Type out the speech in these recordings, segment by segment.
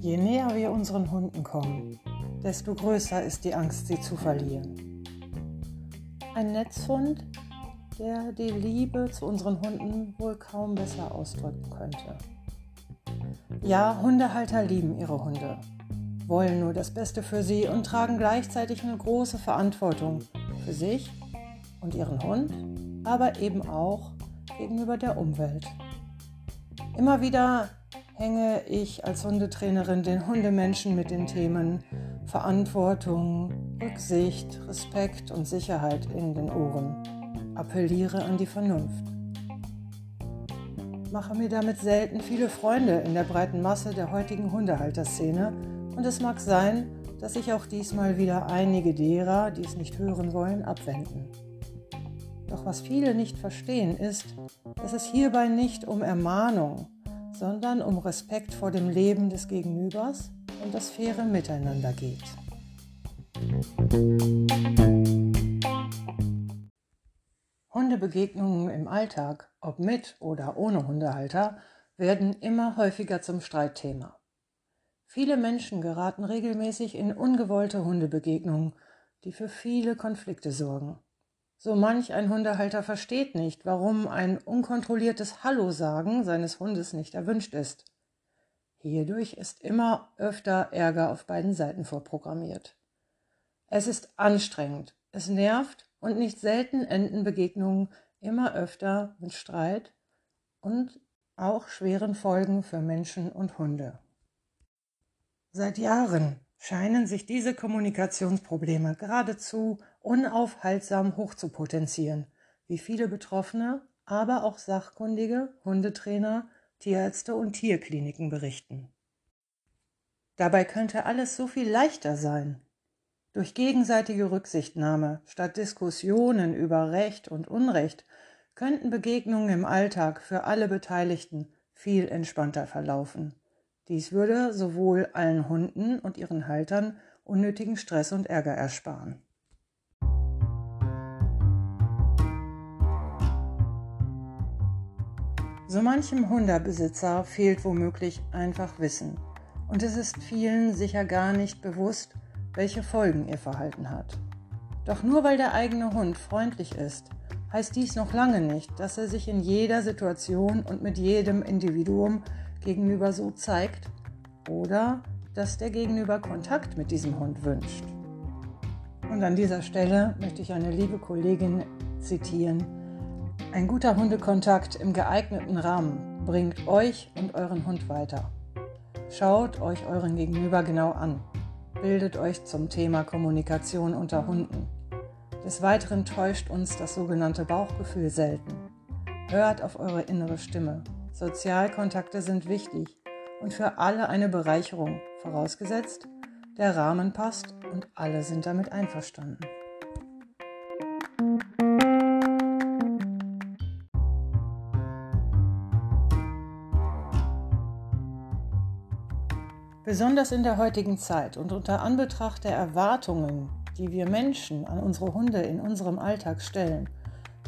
Je näher wir unseren Hunden kommen, desto größer ist die Angst, sie zu verlieren. Ein Netzhund, der die Liebe zu unseren Hunden wohl kaum besser ausdrücken könnte. Ja, Hundehalter lieben ihre Hunde, wollen nur das Beste für sie und tragen gleichzeitig eine große Verantwortung für sich und ihren Hund, aber eben auch gegenüber der Umwelt. Immer wieder hänge ich als Hundetrainerin den Hundemenschen mit den Themen Verantwortung, Rücksicht, Respekt und Sicherheit in den Ohren. Appelliere an die Vernunft. Mache mir damit selten viele Freunde in der breiten Masse der heutigen Hundehalterszene und es mag sein, dass sich auch diesmal wieder einige derer, die es nicht hören wollen, abwenden. Doch was viele nicht verstehen ist, dass es hierbei nicht um Ermahnung, sondern um Respekt vor dem Leben des Gegenübers und das faire Miteinander geht. Hundebegegnungen im Alltag, ob mit oder ohne Hundehalter, werden immer häufiger zum Streitthema. Viele Menschen geraten regelmäßig in ungewollte Hundebegegnungen, die für viele Konflikte sorgen. So manch ein Hundehalter versteht nicht, warum ein unkontrolliertes Hallo sagen seines Hundes nicht erwünscht ist. Hierdurch ist immer öfter Ärger auf beiden Seiten vorprogrammiert. Es ist anstrengend, es nervt und nicht selten enden Begegnungen immer öfter mit Streit und auch schweren Folgen für Menschen und Hunde. Seit Jahren scheinen sich diese Kommunikationsprobleme geradezu unaufhaltsam hochzupotenzieren, wie viele Betroffene, aber auch sachkundige Hundetrainer, Tierärzte und Tierkliniken berichten. Dabei könnte alles so viel leichter sein. Durch gegenseitige Rücksichtnahme statt Diskussionen über Recht und Unrecht könnten Begegnungen im Alltag für alle Beteiligten viel entspannter verlaufen. Dies würde sowohl allen Hunden und ihren Haltern unnötigen Stress und Ärger ersparen. So manchem Hundebesitzer fehlt womöglich einfach Wissen und es ist vielen sicher gar nicht bewusst, welche Folgen ihr Verhalten hat. Doch nur weil der eigene Hund freundlich ist, heißt dies noch lange nicht, dass er sich in jeder Situation und mit jedem Individuum Gegenüber so zeigt oder dass der Gegenüber Kontakt mit diesem Hund wünscht. Und an dieser Stelle möchte ich eine liebe Kollegin zitieren. Ein guter Hundekontakt im geeigneten Rahmen bringt euch und euren Hund weiter. Schaut euch euren Gegenüber genau an. Bildet euch zum Thema Kommunikation unter Hunden. Des Weiteren täuscht uns das sogenannte Bauchgefühl selten. Hört auf eure innere Stimme Sozialkontakte sind wichtig und für alle eine Bereicherung, vorausgesetzt, der Rahmen passt und alle sind damit einverstanden. Besonders in der heutigen Zeit und unter Anbetracht der Erwartungen, die wir Menschen an unsere Hunde in unserem Alltag stellen,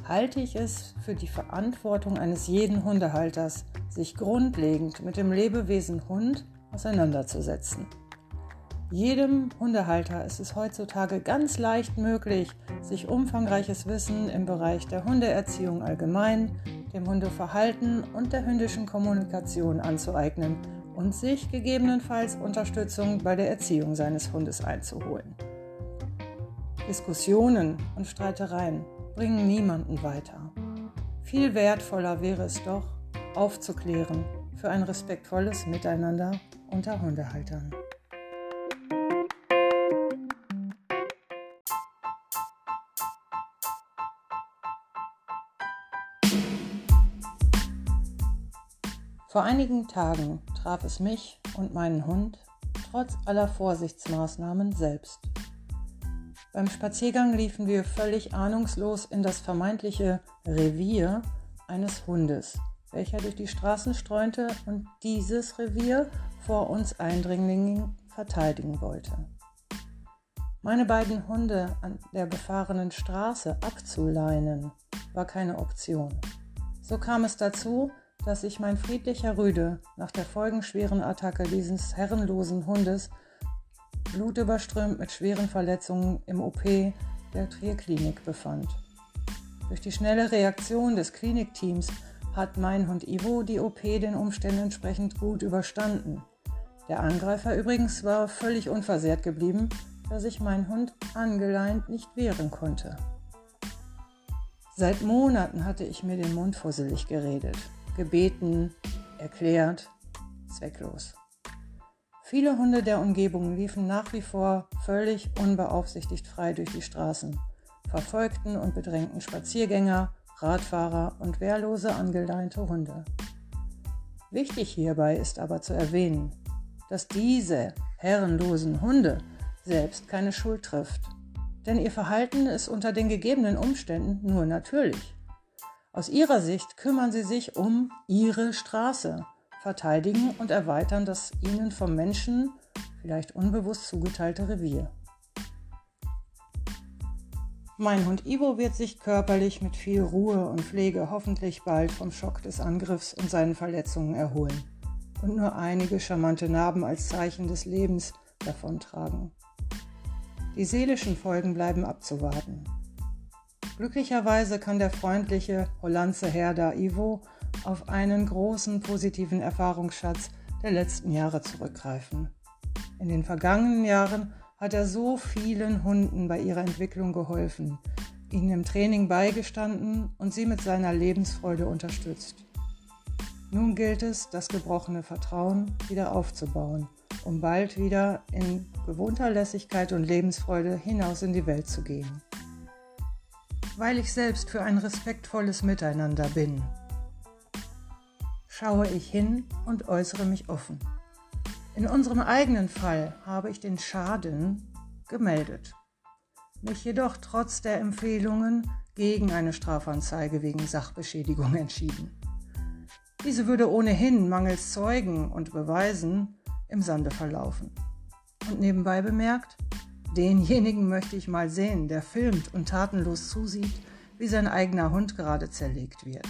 halte ich es für die Verantwortung eines jeden Hundehalters, sich grundlegend mit dem Lebewesen Hund auseinanderzusetzen. Jedem Hundehalter ist es heutzutage ganz leicht möglich, sich umfangreiches Wissen im Bereich der Hundeerziehung allgemein, dem Hundeverhalten und der hündischen Kommunikation anzueignen und sich gegebenenfalls Unterstützung bei der Erziehung seines Hundes einzuholen. Diskussionen und Streitereien bringen niemanden weiter. Viel wertvoller wäre es doch, aufzuklären für ein respektvolles Miteinander unter Hundehaltern. Vor einigen Tagen traf es mich und meinen Hund trotz aller Vorsichtsmaßnahmen selbst. Beim Spaziergang liefen wir völlig ahnungslos in das vermeintliche Revier eines Hundes, welcher durch die Straßen streunte und dieses Revier vor uns Eindringlingen verteidigen wollte. Meine beiden Hunde an der befahrenen Straße abzuleinen war keine Option. So kam es dazu, dass sich mein friedlicher Rüde nach der folgenschweren Attacke dieses herrenlosen Hundes blutüberströmt mit schweren Verletzungen im OP der Trierklinik befand. Durch die schnelle Reaktion des Klinikteams hat mein Hund Ivo die OP den Umständen entsprechend gut überstanden. Der Angreifer übrigens war völlig unversehrt geblieben, da sich mein Hund angeleint nicht wehren konnte. Seit Monaten hatte ich mir den Mund fusselig geredet, gebeten, erklärt, zwecklos. Viele Hunde der Umgebung liefen nach wie vor völlig unbeaufsichtigt frei durch die Straßen, verfolgten und bedrängten Spaziergänger, Radfahrer und wehrlose angeleinte Hunde. Wichtig hierbei ist aber zu erwähnen, dass diese herrenlosen Hunde selbst keine Schuld trifft, denn ihr Verhalten ist unter den gegebenen Umständen nur natürlich. Aus ihrer Sicht kümmern sie sich um ihre Straße, verteidigen und erweitern das ihnen vom Menschen vielleicht unbewusst zugeteilte Revier. Mein Hund Ivo wird sich körperlich mit viel Ruhe und Pflege hoffentlich bald vom Schock des Angriffs und seinen Verletzungen erholen und nur einige charmante Narben als Zeichen des Lebens davontragen. Die seelischen Folgen bleiben abzuwarten. Glücklicherweise kann der freundliche Hollandse Herr da Ivo auf einen großen positiven Erfahrungsschatz der letzten Jahre zurückgreifen. In den vergangenen Jahren hat er so vielen Hunden bei ihrer Entwicklung geholfen, ihnen im Training beigestanden und sie mit seiner Lebensfreude unterstützt. Nun gilt es, das gebrochene Vertrauen wieder aufzubauen, um bald wieder in gewohnter Lässigkeit und Lebensfreude hinaus in die Welt zu gehen. Weil ich selbst für ein respektvolles Miteinander bin, schaue ich hin und äußere mich offen. In unserem eigenen Fall habe ich den Schaden gemeldet, mich jedoch trotz der Empfehlungen gegen eine Strafanzeige wegen Sachbeschädigung entschieden. Diese würde ohnehin mangels Zeugen und Beweisen im Sande verlaufen. Und nebenbei bemerkt, denjenigen möchte ich mal sehen, der filmt und tatenlos zusieht, wie sein eigener Hund gerade zerlegt wird.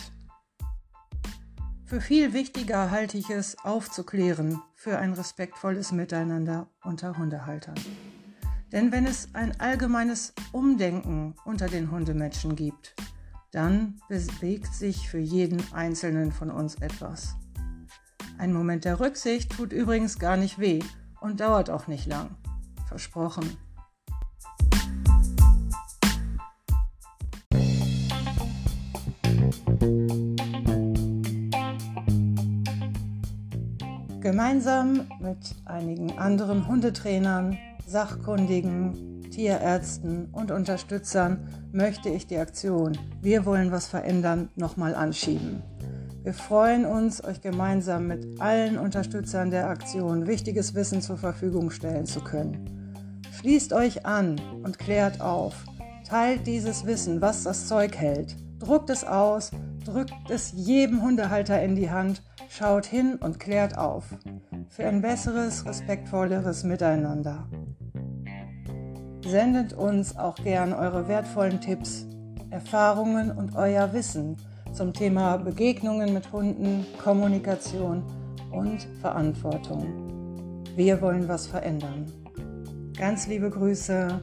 Für viel wichtiger halte ich es, aufzuklären für ein respektvolles Miteinander unter Hundehaltern. Denn wenn es ein allgemeines Umdenken unter den Hundemenschen gibt, dann bewegt sich für jeden Einzelnen von uns etwas. Ein Moment der Rücksicht tut übrigens gar nicht weh und dauert auch nicht lang. Versprochen. Gemeinsam mit einigen anderen Hundetrainern, Sachkundigen, Tierärzten und Unterstützern möchte ich die Aktion Wir wollen was verändern nochmal anschieben. Wir freuen uns, euch gemeinsam mit allen Unterstützern der Aktion wichtiges Wissen zur Verfügung stellen zu können. Schließt euch an und klärt auf. Teilt dieses Wissen, was das Zeug hält. Druckt es aus, drückt es jedem Hundehalter in die Hand Schaut hin und klärt auf. Für ein besseres, respektvolleres Miteinander. Sendet uns auch gern eure wertvollen Tipps, Erfahrungen und euer Wissen zum Thema Begegnungen mit Hunden, Kommunikation und Verantwortung. Wir wollen was verändern. Ganz liebe Grüße.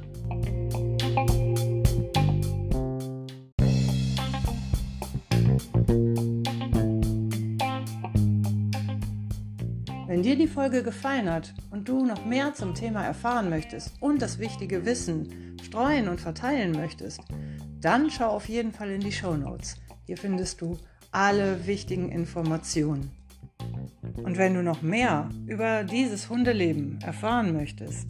Wenn dir die Folge gefallen hat und du noch mehr zum Thema erfahren möchtest und das wichtige Wissen streuen und verteilen möchtest, dann schau auf jeden Fall in die Show Notes. Hier findest du alle wichtigen Informationen. Und wenn du noch mehr über dieses Hundeleben erfahren möchtest,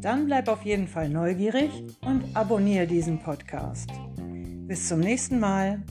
dann bleib auf jeden Fall neugierig und abonniere diesen Podcast. Bis zum nächsten Mal.